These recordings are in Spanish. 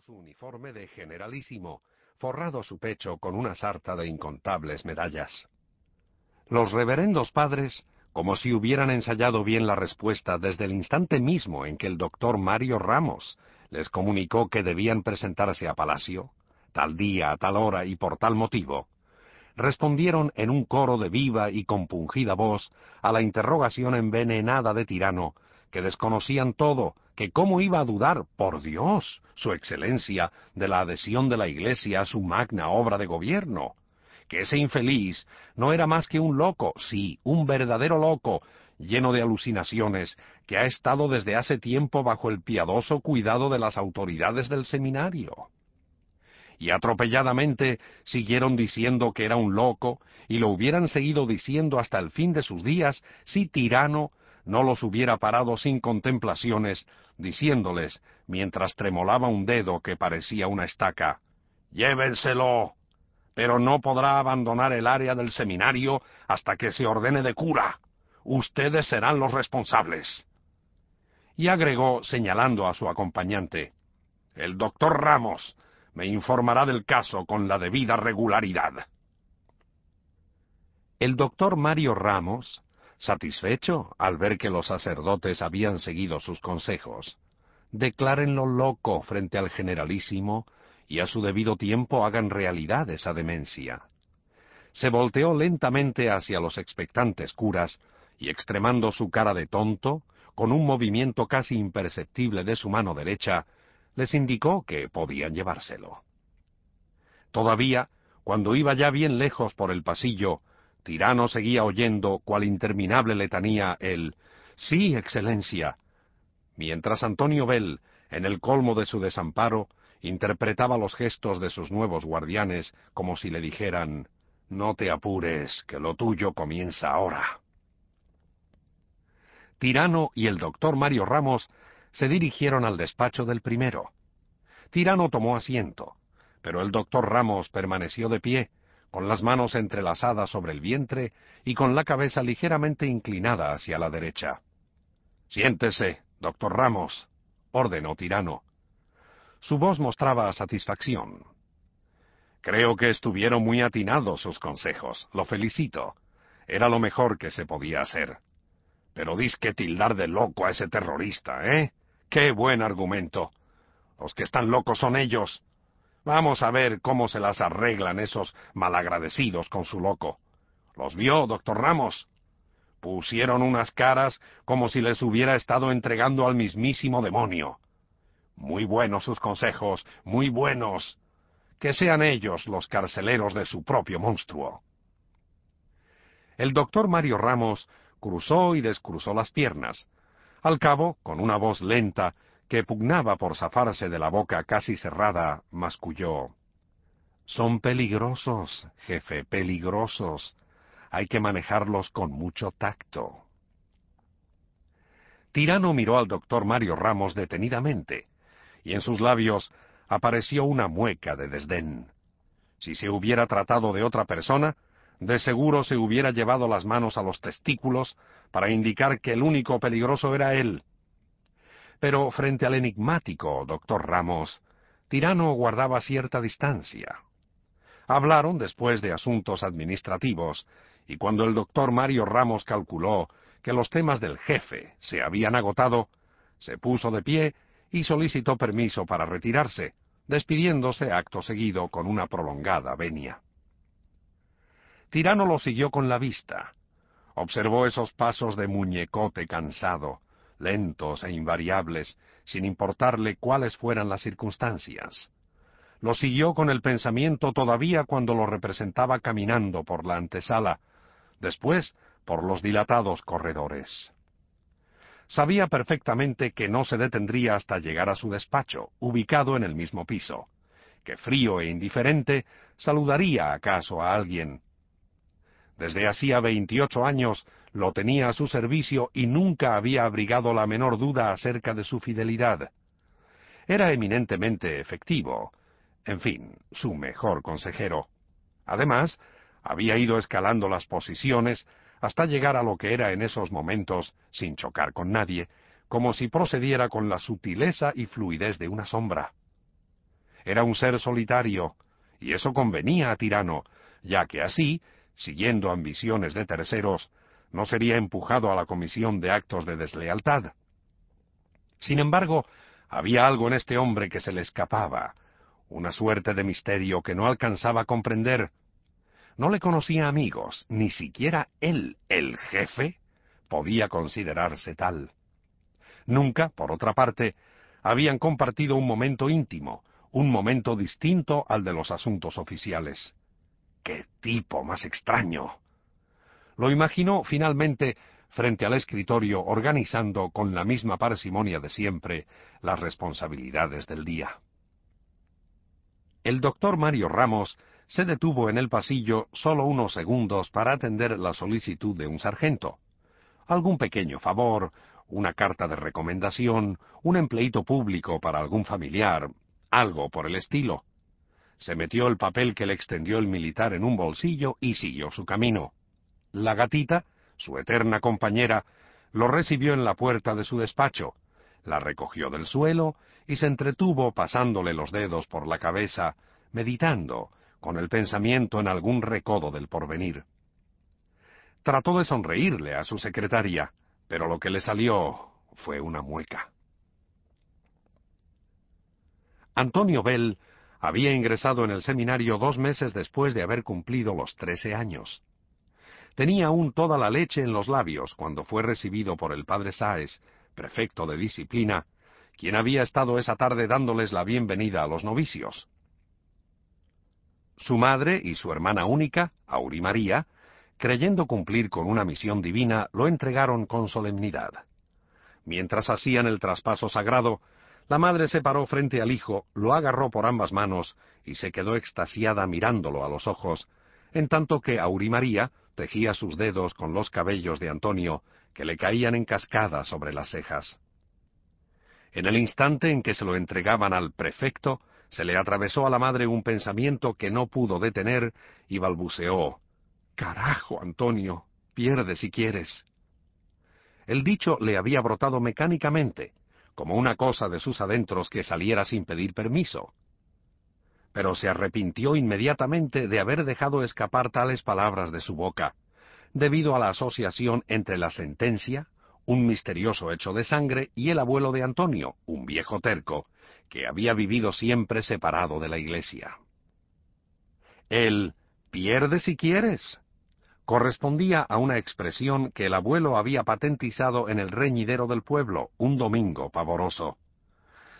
su uniforme de generalísimo, forrado su pecho con una sarta de incontables medallas. Los reverendos padres, como si hubieran ensayado bien la respuesta desde el instante mismo en que el doctor Mario Ramos les comunicó que debían presentarse a Palacio, tal día, a tal hora y por tal motivo, respondieron en un coro de viva y compungida voz a la interrogación envenenada de Tirano, que desconocían todo, que cómo iba a dudar, por Dios, su excelencia, de la adhesión de la Iglesia a su magna obra de gobierno, que ese infeliz no era más que un loco, sí, un verdadero loco, lleno de alucinaciones, que ha estado desde hace tiempo bajo el piadoso cuidado de las autoridades del seminario. Y atropelladamente siguieron diciendo que era un loco, y lo hubieran seguido diciendo hasta el fin de sus días si Tirano no los hubiera parado sin contemplaciones, diciéndoles, mientras tremolaba un dedo que parecía una estaca, Llévenselo, pero no podrá abandonar el área del seminario hasta que se ordene de cura. Ustedes serán los responsables. Y agregó, señalando a su acompañante, El doctor Ramos me informará del caso con la debida regularidad. El doctor Mario Ramos, satisfecho al ver que los sacerdotes habían seguido sus consejos, declárenlo loco frente al generalísimo y a su debido tiempo hagan realidad esa demencia. Se volteó lentamente hacia los expectantes curas y extremando su cara de tonto, con un movimiento casi imperceptible de su mano derecha, les indicó que podían llevárselo. Todavía, cuando iba ya bien lejos por el pasillo, Tirano seguía oyendo, cual interminable letanía, el Sí, Excelencia, mientras Antonio Bell, en el colmo de su desamparo, interpretaba los gestos de sus nuevos guardianes como si le dijeran No te apures, que lo tuyo comienza ahora. Tirano y el doctor Mario Ramos se dirigieron al despacho del primero. Tirano tomó asiento, pero el doctor Ramos permaneció de pie, con las manos entrelazadas sobre el vientre y con la cabeza ligeramente inclinada hacia la derecha. Siéntese, doctor Ramos, ordenó Tirano. Su voz mostraba satisfacción. Creo que estuvieron muy atinados sus consejos. Lo felicito. Era lo mejor que se podía hacer. Pero dis que tildar de loco a ese terrorista, ¿eh? ¡Qué buen argumento! Los que están locos son ellos. Vamos a ver cómo se las arreglan esos malagradecidos con su loco. ¿Los vio, doctor Ramos? Pusieron unas caras como si les hubiera estado entregando al mismísimo demonio. Muy buenos sus consejos, muy buenos. Que sean ellos los carceleros de su propio monstruo. El doctor Mario Ramos cruzó y descruzó las piernas, al cabo, con una voz lenta, que pugnaba por zafarse de la boca casi cerrada, masculló. Son peligrosos, jefe, peligrosos. Hay que manejarlos con mucho tacto. Tirano miró al doctor Mario Ramos detenidamente, y en sus labios apareció una mueca de desdén. Si se hubiera tratado de otra persona, de seguro se hubiera llevado las manos a los testículos para indicar que el único peligroso era él. Pero frente al enigmático doctor Ramos, Tirano guardaba cierta distancia. Hablaron después de asuntos administrativos, y cuando el doctor Mario Ramos calculó que los temas del jefe se habían agotado, se puso de pie y solicitó permiso para retirarse, despidiéndose acto seguido con una prolongada venia. Tirano lo siguió con la vista. Observó esos pasos de muñecote cansado, lentos e invariables, sin importarle cuáles fueran las circunstancias. Lo siguió con el pensamiento todavía cuando lo representaba caminando por la antesala, después por los dilatados corredores. Sabía perfectamente que no se detendría hasta llegar a su despacho, ubicado en el mismo piso, que frío e indiferente saludaría acaso a alguien, desde hacía veintiocho años lo tenía a su servicio y nunca había abrigado la menor duda acerca de su fidelidad. Era eminentemente efectivo, en fin, su mejor consejero. Además, había ido escalando las posiciones hasta llegar a lo que era en esos momentos, sin chocar con nadie, como si procediera con la sutileza y fluidez de una sombra. Era un ser solitario, y eso convenía a Tirano, ya que así, siguiendo ambiciones de terceros, no sería empujado a la comisión de actos de deslealtad. Sin embargo, había algo en este hombre que se le escapaba, una suerte de misterio que no alcanzaba a comprender. No le conocía amigos, ni siquiera él, el jefe, podía considerarse tal. Nunca, por otra parte, habían compartido un momento íntimo, un momento distinto al de los asuntos oficiales. ¡Qué tipo más extraño! Lo imaginó finalmente frente al escritorio organizando con la misma parsimonia de siempre las responsabilidades del día. El doctor Mario Ramos se detuvo en el pasillo solo unos segundos para atender la solicitud de un sargento. Algún pequeño favor, una carta de recomendación, un empleito público para algún familiar, algo por el estilo. Se metió el papel que le extendió el militar en un bolsillo y siguió su camino. La gatita, su eterna compañera, lo recibió en la puerta de su despacho, la recogió del suelo y se entretuvo pasándole los dedos por la cabeza, meditando, con el pensamiento en algún recodo del porvenir. Trató de sonreírle a su secretaria, pero lo que le salió fue una mueca. Antonio Bell había ingresado en el seminario dos meses después de haber cumplido los trece años. Tenía aún toda la leche en los labios cuando fue recibido por el padre Sáez, prefecto de disciplina, quien había estado esa tarde dándoles la bienvenida a los novicios. Su madre y su hermana única, Auri María, creyendo cumplir con una misión divina, lo entregaron con solemnidad. Mientras hacían el traspaso sagrado, la madre se paró frente al hijo, lo agarró por ambas manos y se quedó extasiada mirándolo a los ojos, en tanto que Auri María tejía sus dedos con los cabellos de Antonio, que le caían en cascada sobre las cejas. En el instante en que se lo entregaban al prefecto, se le atravesó a la madre un pensamiento que no pudo detener y balbuceó Carajo, Antonio, pierde si quieres. El dicho le había brotado mecánicamente, como una cosa de sus adentros que saliera sin pedir permiso pero se arrepintió inmediatamente de haber dejado escapar tales palabras de su boca, debido a la asociación entre la sentencia, un misterioso hecho de sangre, y el abuelo de Antonio, un viejo terco, que había vivido siempre separado de la iglesia. El pierde si quieres correspondía a una expresión que el abuelo había patentizado en el reñidero del pueblo un domingo pavoroso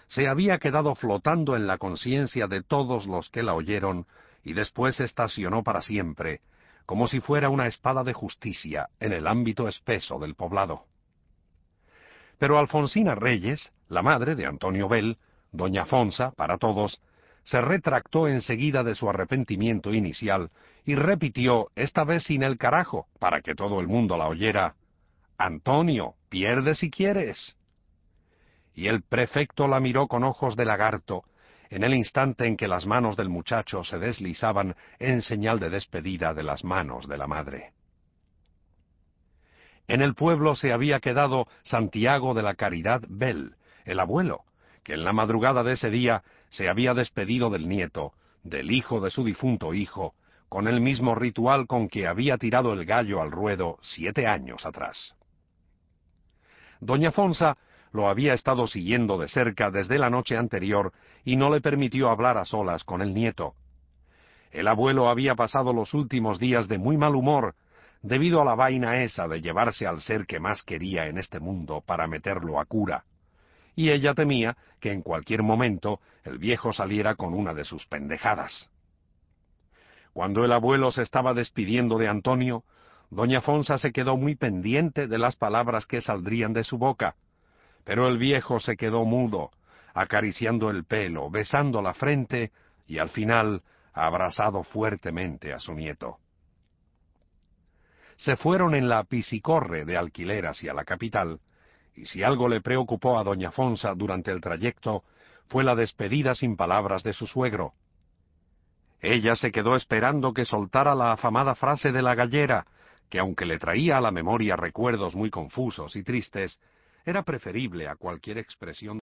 se había quedado flotando en la conciencia de todos los que la oyeron y después estacionó para siempre, como si fuera una espada de justicia en el ámbito espeso del poblado. Pero Alfonsina Reyes, la madre de Antonio Bell, doña Afonsa, para todos, se retractó enseguida de su arrepentimiento inicial y repitió, esta vez sin el carajo, para que todo el mundo la oyera, Antonio, pierde si quieres y el prefecto la miró con ojos de lagarto, en el instante en que las manos del muchacho se deslizaban en señal de despedida de las manos de la madre. En el pueblo se había quedado Santiago de la Caridad Bell, el abuelo, que en la madrugada de ese día se había despedido del nieto, del hijo de su difunto hijo, con el mismo ritual con que había tirado el gallo al ruedo siete años atrás. Doña Fonsa lo había estado siguiendo de cerca desde la noche anterior y no le permitió hablar a solas con el nieto. El abuelo había pasado los últimos días de muy mal humor, debido a la vaina esa de llevarse al ser que más quería en este mundo para meterlo a cura. Y ella temía que en cualquier momento el viejo saliera con una de sus pendejadas. Cuando el abuelo se estaba despidiendo de Antonio, doña Fonsa se quedó muy pendiente de las palabras que saldrían de su boca, pero el viejo se quedó mudo, acariciando el pelo, besando la frente y al final abrazado fuertemente a su nieto. Se fueron en la piscicorre de alquiler hacia la capital, y si algo le preocupó a doña Fonsa durante el trayecto, fue la despedida sin palabras de su suegro. Ella se quedó esperando que soltara la afamada frase de la gallera, que aunque le traía a la memoria recuerdos muy confusos y tristes, era preferible a cualquier expresión